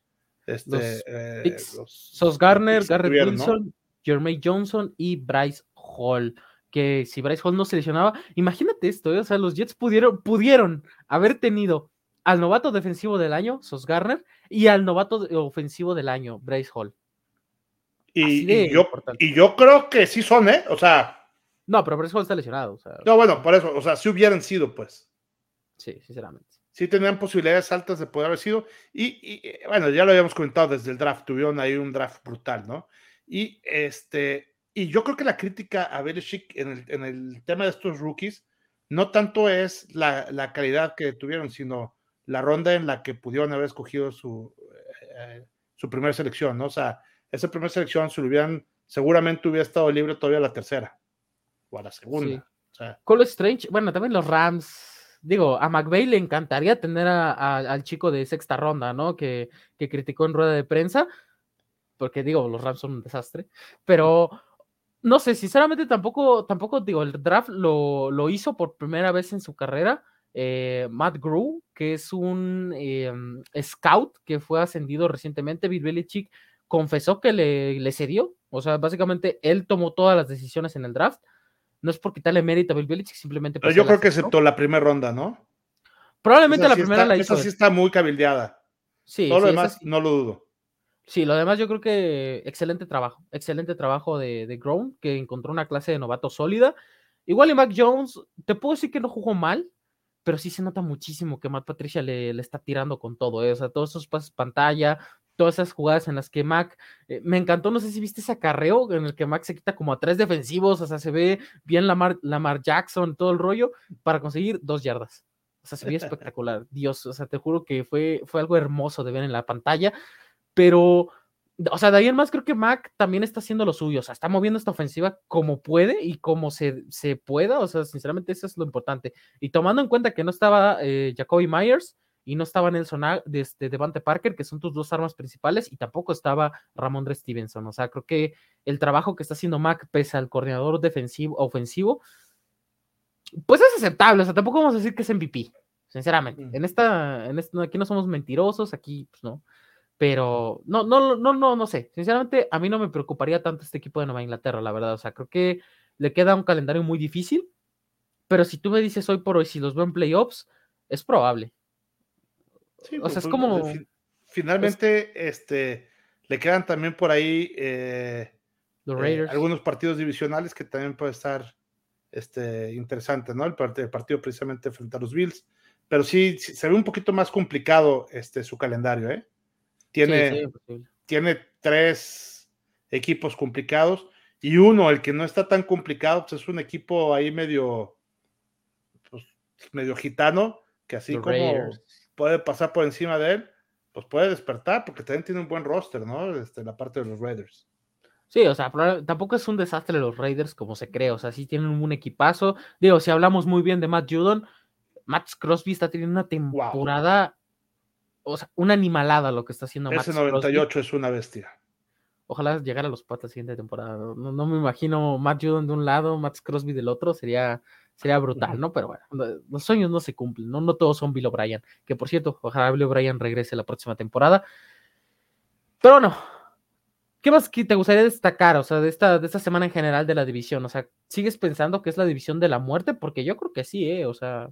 este, eh, Sos Garner, Garrett Wilson, Jermaine Johnson y Bryce Hall. Que si Bryce Hall no se lesionaba, imagínate esto, ¿eh? o sea, los Jets pudieron, pudieron haber tenido al novato defensivo del año, Sos Garner, y al novato ofensivo del año, Bryce Hall. Y, yo, y yo creo que sí son, ¿eh? O sea. No, pero Bryce Hall está lesionado. no, bueno, por eso, o sea, si hubieran sido, pues. Sí, sinceramente sí tenían posibilidades altas de poder haber sido. Y, eh, bueno, ya lo habíamos comentado desde el draft, tuvieron ahí un draft brutal, ¿no? Y este, y yo creo que la crítica a Belichick en el, en el tema de estos rookies no tanto es la, la, calidad que tuvieron, sino la ronda en la que pudieron haber escogido su, eh, su primera selección, ¿no? O sea, esa primera selección, si lo hubieran, seguramente hubiera estado libre todavía la tercera o a la segunda. Sí. Cole Strange, bueno, también los Rams digo, a McVeigh le encantaría tener al chico de sexta ronda, ¿no? Que, que, criticó en rueda de prensa, porque digo, los Rams son un desastre, pero no sé, sinceramente tampoco, tampoco digo, el draft lo, lo hizo por primera vez en su carrera. Eh, Matt Grew, que es un em, scout que fue ascendido recientemente, Bill Belichick confesó que le, le cedió, o sea, básicamente él tomó todas las decisiones en el draft no es por quitarle mérito a Bill Belichick, simplemente. Pero yo creo que aceptó la primera ronda, ¿no? Probablemente la primera la hizo. Esa sí está muy cabildeada. Sí. Todo lo demás no lo dudo. Sí, lo demás yo creo que excelente trabajo. Excelente trabajo de, de Grown, que encontró una clase de novato sólida. Igual y Mac Jones, te puedo decir que no jugó mal, pero sí se nota muchísimo que Matt Patricia le, le está tirando con todo. ¿eh? O sea, todos esos pases pantalla, todas esas jugadas en las que Mac, eh, me encantó, no sé si viste ese acarreo en el que Mac se quita como a tres defensivos, o sea, se ve bien Lamar, Lamar Jackson, todo el rollo, para conseguir dos yardas. O sea, se ve espectacular, Dios, o sea, te juro que fue, fue algo hermoso de ver en la pantalla, pero o sea, de ahí en más creo que Mac también está haciendo lo suyo, o sea, está moviendo esta ofensiva como puede y como se, se pueda, o sea, sinceramente eso es lo importante. Y tomando en cuenta que no estaba eh, Jacoby Myers y no estaba Nelson de este, Devante Parker, que son tus dos armas principales, y tampoco estaba Ramondre Stevenson, o sea, creo que el trabajo que está haciendo Mac pese al coordinador defensivo, ofensivo, pues es aceptable, o sea, tampoco vamos a decir que es MVP, sinceramente. En esta, en esta, aquí no somos mentirosos, aquí, pues no. Pero no, no, no, no, no sé. Sinceramente, a mí no me preocuparía tanto este equipo de Nueva Inglaterra, la verdad. O sea, creo que le queda un calendario muy difícil. Pero si tú me dices hoy por hoy si los veo en playoffs, es probable. Sí, o sea, es pues, como. Finalmente, este, le quedan también por ahí eh, eh, algunos partidos divisionales que también puede estar este, interesante, ¿no? El, partido precisamente frente a los Bills. Pero sí, se ve un poquito más complicado este, su calendario, ¿eh? Tiene, tiene tres equipos complicados y uno, el que no está tan complicado, pues es un equipo ahí medio, pues, medio gitano, que así como puede pasar por encima de él, pues puede despertar, porque también tiene un buen roster, ¿no? Este, la parte de los Raiders. Sí, o sea, tampoco es un desastre los Raiders como se cree, o sea, sí tienen un equipazo. Digo, si hablamos muy bien de Matt Judon, Matt Crosby está teniendo una temporada o sea, una animalada lo que está haciendo Ese 98 es una bestia. Ojalá llegara a los patas siguiente temporada. No, me imagino Matt Judon de un lado, Matt Crosby del otro, sería, sería brutal, ¿no? Pero bueno, los sueños no se cumplen, ¿no? No todos son Bill O'Brien. Que por cierto, ojalá Bill O'Brien regrese la próxima temporada. Pero bueno, ¿qué más te gustaría destacar, o sea, de esta, de esta semana en general de la división? O sea, ¿sigues pensando que es la división de la muerte? Porque yo creo que sí, ¿eh? O sea,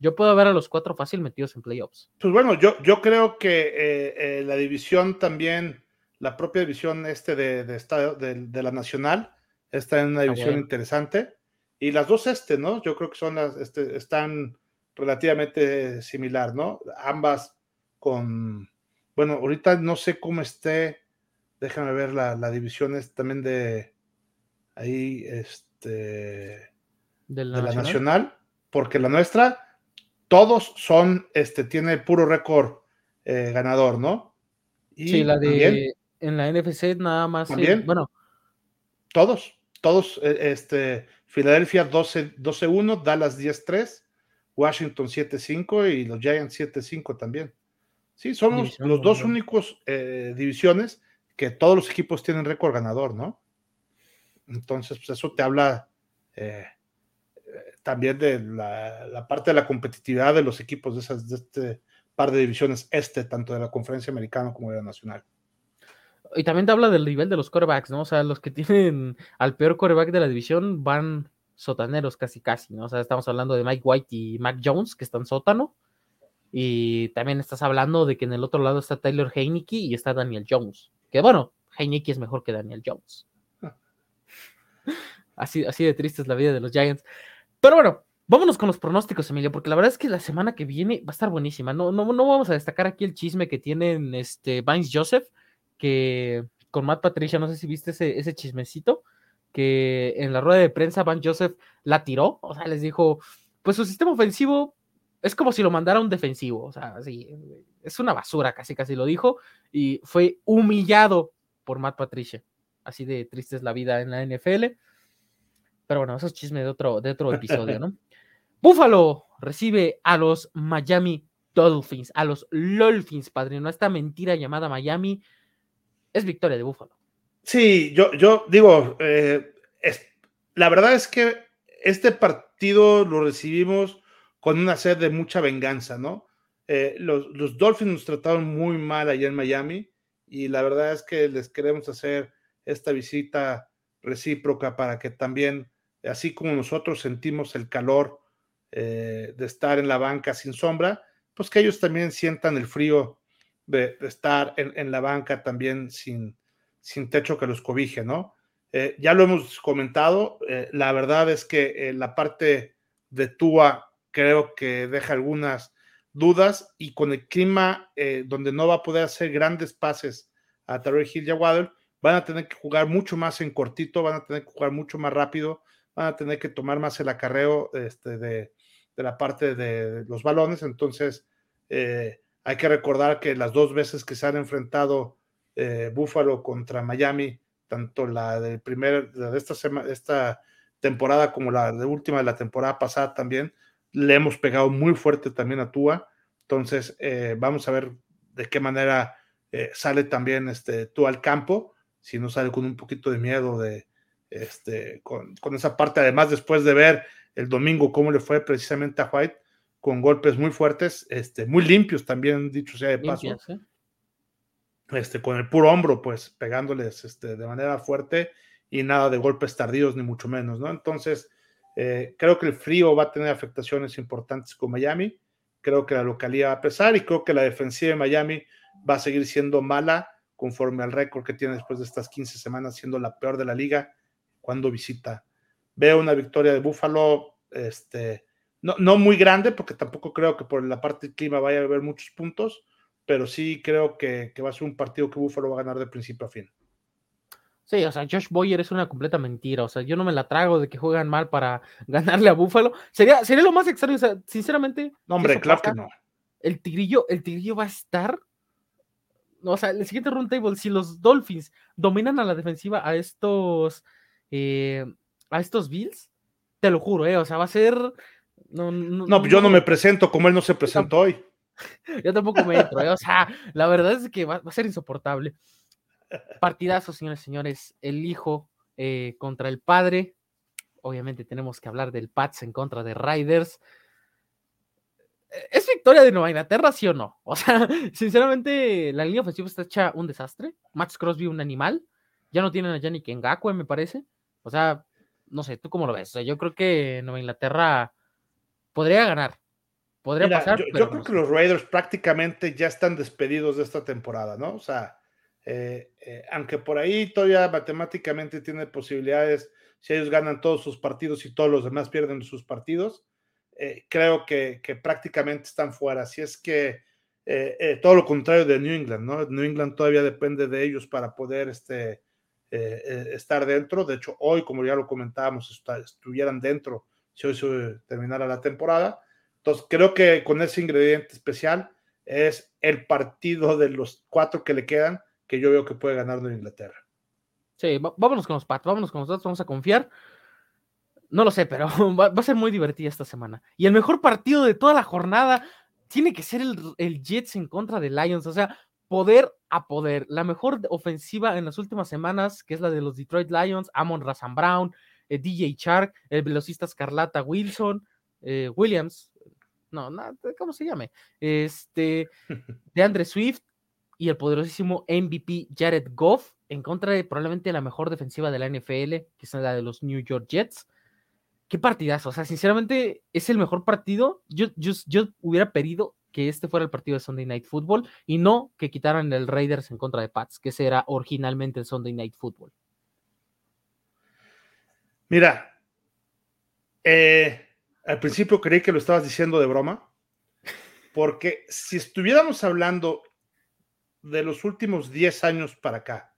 yo puedo ver a los cuatro fácil metidos en playoffs. Pues bueno, yo, yo creo que eh, eh, la división también, la propia división este de, de, la Nacional, está en una división interesante. Y las dos este, ¿no? Yo creo que son las, este, están relativamente similar, ¿no? Ambas con, bueno, ahorita no sé cómo esté, déjame ver la, la división es también de ahí, este, de la, nacional, porque la nuestra todos son, este, tiene puro récord eh, ganador, ¿no? Y sí, la de en la NFC nada más. También, bueno. Todos, todos, e, este, Filadelfia 12-1, Dallas 10-3, Washington 7-5 y los Giants 7-5 también. Sí, son los, dos únicos eh, divisiones que todos los equipos tienen récord ganador, ¿no? Entonces, pues eso te habla eh, también de la, parte de la competitividad de los equipos de, esas, de este par de divisiones este, tanto de la conferencia americana como de la nacional. Y también te habla del nivel de los corebacks, ¿no? O sea, los que tienen al peor coreback de la división van sotaneros casi casi, ¿no? O sea, estamos hablando de Mike White y Mac Jones, que están sótano. Y también estás hablando de que en el otro lado está Tyler Heineke y está Daniel Jones. Que bueno, Heineke es mejor que Daniel Jones. Así, así de triste es la vida de los Giants. Pero bueno, vámonos con los pronósticos, Emilio, porque la verdad es que la semana que viene va a estar buenísima. No, no, no vamos a destacar aquí el chisme que tienen este Vines Joseph, que con Matt Patricia, no sé si viste ese, ese chismecito, que en la rueda de prensa Van Joseph la tiró, o sea, les dijo, pues su sistema ofensivo es como si lo mandara un defensivo, o sea, sí, es una basura, casi casi lo dijo, y fue humillado por Matt Patricia. Así de triste es la vida en la NFL. Pero bueno, eso es chisme de otro, de otro episodio, ¿no? Buffalo recibe a los Miami Dolphins, a los Dolphins, padrino. Esta mentira llamada Miami es victoria de Buffalo. Sí, yo, digo, eh, la verdad es que este partido lo recibimos con una sed de mucha venganza, ¿no? Eh, los, los, Dolphins nos trataron muy mal allá en Miami y la verdad es que les queremos hacer esta visita recíproca para que también así como nosotros sentimos el calor eh, de estar en la banca sin sombra, pues que ellos también sientan el frío de, estar en, la banca también sin, sin techo que los cobije, ¿no? Eh, ya lo hemos comentado, eh, la verdad es que la parte de Tua creo que deja algunas dudas y con el clima donde no va a poder hacer grandes pases a Tarek Hill y a van a tener que jugar mucho más en cortito, van a tener que jugar mucho más rápido, van a tener que tomar más el acarreo este, de, la parte de los balones. Entonces, eh, hay que recordar que las dos veces que se han enfrentado eh, Buffalo contra Miami, tanto la del primer, de esta, semana, esta temporada como la de última de la temporada pasada también, le hemos pegado muy fuerte también a Tua. Entonces, eh, vamos a ver de qué manera eh, sale también este, Tua al campo, si no sale con un poquito de miedo de, este, con, con, esa parte, además después de ver el domingo cómo le fue precisamente a White, con golpes muy fuertes, este, muy limpios también, dicho sea de paso. ¿eh? Este, con el puro hombro, pues pegándoles este, de manera fuerte y nada de golpes tardíos, ni mucho menos, ¿no? Entonces, eh, creo que el frío va a tener afectaciones importantes con Miami. Creo que la localidad va a pesar y creo que la defensiva de Miami va a seguir siendo mala conforme al récord que tiene después de estas 15 semanas, siendo la peor de la liga cuando visita. Veo una victoria de Búfalo, este, no, no muy grande, porque tampoco creo que por la parte del clima vaya a haber muchos puntos, pero sí creo que, que va a ser un partido que Búfalo va a ganar de principio a fin. Sí, o sea, Josh Boyer es una completa mentira. O sea, yo no me la trago de que juegan mal para ganarle a Búfalo. Sería, sería lo más extraño. O sea, sinceramente. No, hombre, claro que no. El tigrillo, el tigrillo va a estar. O sea, el siguiente run table, si los Dolphins dominan a la defensiva a estos. Eh, a estos Bills, te lo juro, eh. O sea, va a ser. No, no, yo no me presento como él no se presentó hoy. Yo tampoco me entro, eh. O sea, la verdad es que va a ser insoportable. Partidazo, señores y señores. El hijo eh, contra el padre. Obviamente tenemos que hablar del Pats en contra de Riders. Eh, ¿Es victoria de Nueva Inglaterra, sí o no? O sea, sinceramente, la línea ofensiva está hecha un desastre. Max Crosby, un animal. Ya no tienen a Yannick Ngakwe, me parece. O sea, no sé, ¿tú cómo lo ves? yo creo que Nueva Inglaterra podría ganar. Podría pasar. Yo, creo que los Raiders prácticamente ya están despedidos de esta temporada, ¿no? O sea, eh, eh, aunque por ahí todavía matemáticamente tiene posibilidades, si ellos ganan todos sus partidos y todos los demás pierden sus partidos, eh, creo que, prácticamente están fuera. Así es que todo lo contrario de New England, ¿no? New England todavía depende de ellos para poder este, estar dentro. De hecho, hoy, como ya lo comentábamos, estuvieran dentro se terminara la temporada. Entonces, creo que con ese ingrediente especial es el partido de los cuatro que le quedan que yo veo que puede ganar de Inglaterra. Sí, vámonos con los Pats, vámonos con nosotros, vamos a confiar. No lo sé, pero va, a ser muy divertida esta semana. Y el mejor partido de toda la jornada tiene que ser el, Jets en contra de Lions. O sea, poder a poder. La mejor ofensiva en las últimas semanas, que es la de los Detroit Lions, Amon Razan Brown, eh, DJ Shark, el velocista Escarlata Wilson, eh, Williams, no, no, ¿cómo se llame? Este, de Andre Swift, y el poderosísimo MVP Jared Goff en contra de probablemente la mejor defensiva de la NFL, que es la de los New York Jets. Qué partidazo, o sea, sinceramente es el mejor partido. Yo, yo, yo hubiera pedido que este fuera el partido de Sunday Night Football y no que quitaran el Raiders en contra de Pats, que ese era originalmente el Sunday Night Football. Mira, eh, al principio creí que lo estabas diciendo de broma, porque si estuviéramos hablando de los últimos 10 años para acá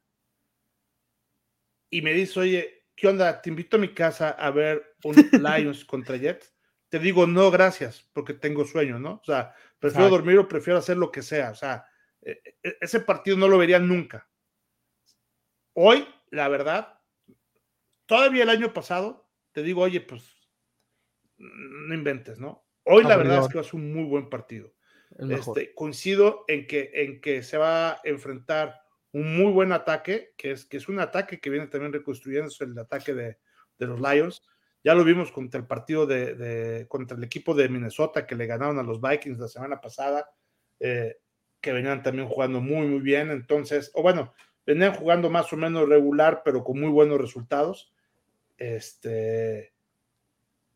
y me dice, oye, ¿qué onda? Te invito a mi casa a ver un Lions contra Jets. Te digo, no, gracias, porque tengo sueño, ¿no? O sea, prefiero dormir o prefiero hacer lo que sea. O sea, e, e, ese partido no lo vería nunca. Hoy, la verdad, todavía el año pasado, te digo, oye, pues no inventes, ¿no? Hoy la verdad es que va a ser un muy buen partido. Este, coincido en que, en que se va a enfrentar un muy buen ataque, que es, que es un ataque que viene también reconstruyendo el ataque de, de los Lions. Ya lo vimos contra el partido de, contra el equipo de Minnesota que le ganaron a los Vikings la semana pasada, eh, que venían también jugando muy, muy bien. Entonces, o bueno, venían jugando más o menos regular, pero con muy buenos resultados. Este,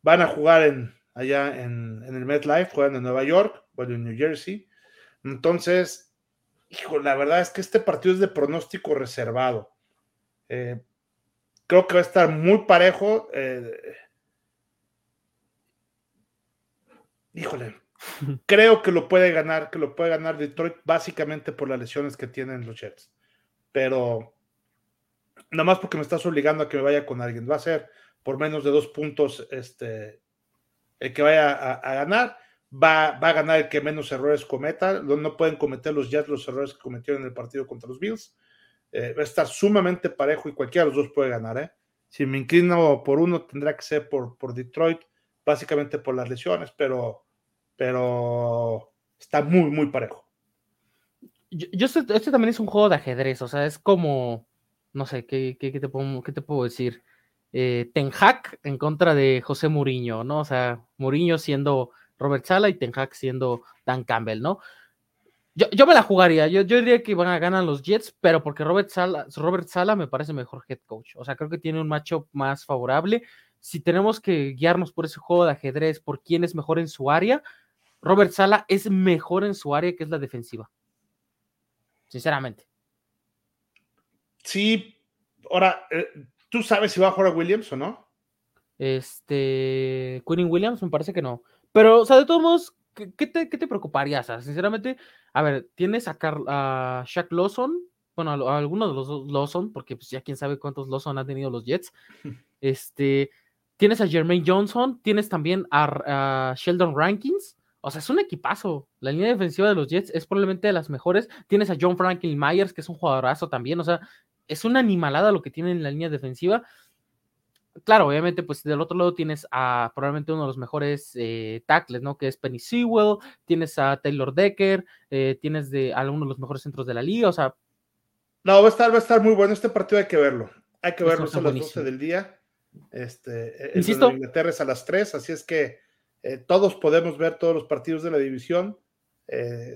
van a jugar en, allá en, en el MetLife, juegan en Nueva York bueno, en New Jersey. Entonces, hijo, la verdad es que este partido es de pronóstico reservado. Eh, creo que va a estar muy parejo. Eh, híjole, creo que lo puede ganar, que lo puede ganar Detroit básicamente por las lesiones que tienen los Jets. Pero nada más porque me estás obligando a que me vaya con alguien. Va a ser por menos de dos puntos este, el que vaya a ganar va, a ganar el que menos errores cometa. No, pueden cometer los Jets los errores que cometieron en el partido contra los Bills. eh, va a estar sumamente parejo y cualquiera de los dos puede ganar. ¿eh? Si me inclino por uno, tendrá que ser por, por Detroit, básicamente por las lesiones, pero, pero está muy, muy parejo. Yo, este también es un juego de ajedrez, o sea, es como, no sé, ¿qué, qué, te, puedo, qué te puedo decir? Eh, Ten Hag en contra de José Mourinho, ¿no? O sea, Mourinho siendo Robert Sala y Ten Hag siendo Dan Campbell, ¿no? Yo, me la jugaría, yo, yo, diría que van a ganar los Jets, pero porque Robert Sala, Robert Sala me parece mejor head coach. O sea, creo que tiene un matchup más favorable. Si tenemos que guiarnos por ese juego de ajedrez, por quién es mejor en su área, Robert Sala es mejor en su área que es la defensiva. Sinceramente. Sí, ahora, eh, ¿tú sabes si va a jugar a Williams o no? Este, Quinn Williams, me parece que no. Pero, o sea, de todos modos, ¿qué, te, qué te preocuparía? O sea, sinceramente, a ver, tienes a, a Shaq Lawson, bueno, a, algunos de los Lawson, porque pues ya quién sabe cuántos Lawson han tenido los Jets. Este, tienes a Jermaine Johnson, tienes también a, Sheldon Rankins. O sea, es un equipazo. La línea defensiva de los Jets es probablemente de las mejores. Tienes a John Franklin Myers, que es un jugadorazo también. O sea, es una animalada lo que tiene en la línea defensiva claro, obviamente, pues del otro lado tienes a probablemente uno de los mejores eh, tackles, ¿no? Que es Penny Sewell, tienes a Taylor Decker, eh, tienes de algunos de los mejores centros de la liga, o sea. No, va a estar, va a estar muy bueno. Este partido hay que verlo. Hay que verlo a las 12 del día. Este, Insisto. En Inglaterra es a las 3, así es que eh, todos podemos ver todos los partidos de la división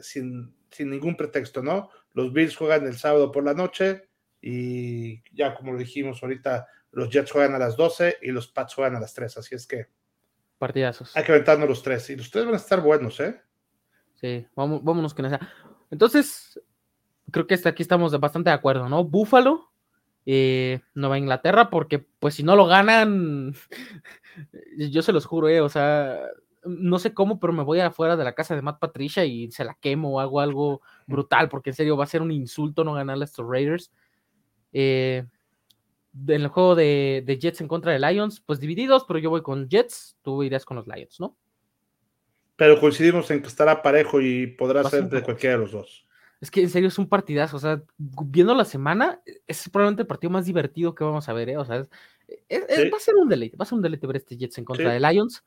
sin, sin ningún pretexto, ¿no? Los Bills juegan el sábado por la noche y ya como lo dijimos ahorita, los Jets juegan a las 12 y los Pats juegan a las 3, así es que. Partidazos. Hay que aventarnos los tres. Y los tres van a estar buenos, ¿eh? Sí, vamos, vámonos con esa. Entonces, creo que hasta aquí estamos bastante de acuerdo, ¿no? Búfalo, eh, Nueva Inglaterra, porque pues si no lo ganan, yo se los juro, eh, o sea, no sé cómo, pero me voy afuera de la casa de Matt Patricia y se la quemo o hago algo brutal, porque en serio va a ser un insulto no ganarle a estos Raiders. Eh, en el juego de, Jets en contra de Lions, pues divididos, pero yo voy con Jets, tú irás con los Lions, ¿no? Pero coincidimos en que estará parejo y podrá ser de cualquiera de los dos. Es que en serio es un partidazo, o sea, viendo la semana, es probablemente el partido más divertido que vamos a ver, ¿eh? O sea, va a ser un deleite, va a ser un deleite ver este Jets en contra de Lions.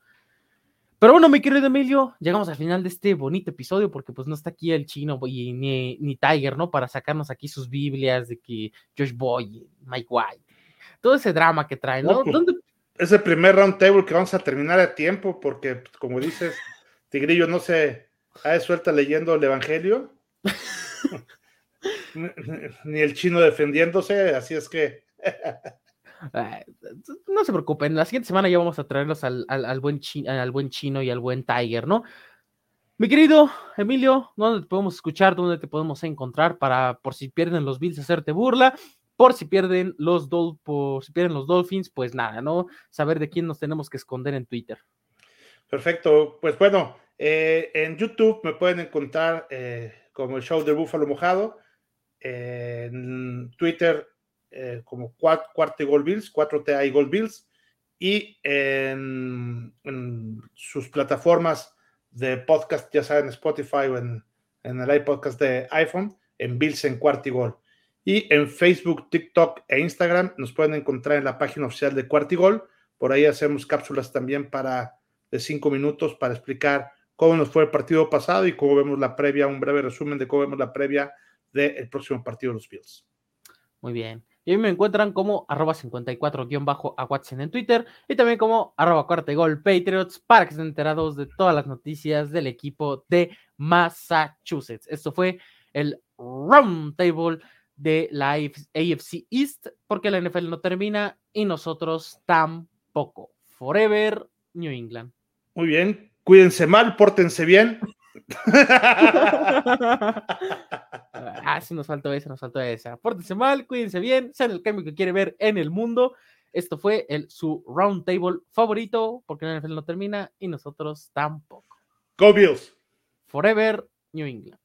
Pero bueno, mi querido Emilio, llegamos al final de este bonito episodio porque pues no está aquí el chino y ni, ni Tiger, ¿no? Para sacarnos aquí sus Biblias de que Josh Boy, Mike White, todo ese drama que trae, ¿no? Pues, es el primer round table que vamos a terminar a tiempo, porque, pues, como dices, Tigrillo no se ha de suelta leyendo el Evangelio, ni el chino defendiéndose, así es que. no se preocupen, la siguiente semana ya vamos a traerlos al, buen, al buen chino y al buen Tiger, ¿no? Mi querido Emilio, ¿dónde te podemos escuchar? ¿Dónde te podemos encontrar para, por si pierden los Bills, hacerte burla? por si pierden los por si pierden los Dolphins, pues nada, ¿no? Saber de quién nos tenemos que esconder en Twitter. Perfecto, pues bueno, eh, en YouTube me pueden encontrar eh, como el show del Búfalo Mojado, en Twitter eh, como Cuarto Gold Bills, 4TA y Gold Bills, y en, sus plataformas de podcast, ya saben, Spotify o en, en el iPodcast de iPhone, en Bills en Cuarto y. Y en Facebook, TikTok e Instagram nos pueden encontrar en la página oficial de Cuartigol. Por ahí hacemos cápsulas también para de cinco minutos para explicar cómo nos fue el partido pasado y cómo vemos la previa, un breve resumen de cómo vemos la previa del próximo partido de los Bills. Muy bien. Y a mí me encuentran como arroba 54-a Watson en Twitter y también como arroba cuartegol Patriots para que estén enterados de todas las noticias del equipo de Massachusetts. Esto fue el Round Table de la AFC East, porque la NFL no termina y nosotros tampoco. Forever New England. Muy bien, cuídense mal, pórtense bien. Ah, sí, nos faltó esa, nos faltó esa. Pórtense mal, cuídense bien, sean el cambio que quiere ver en el mundo. Esto fue el, su round table favorito, porque la NFL no termina y nosotros tampoco. Go Bills. Forever New England.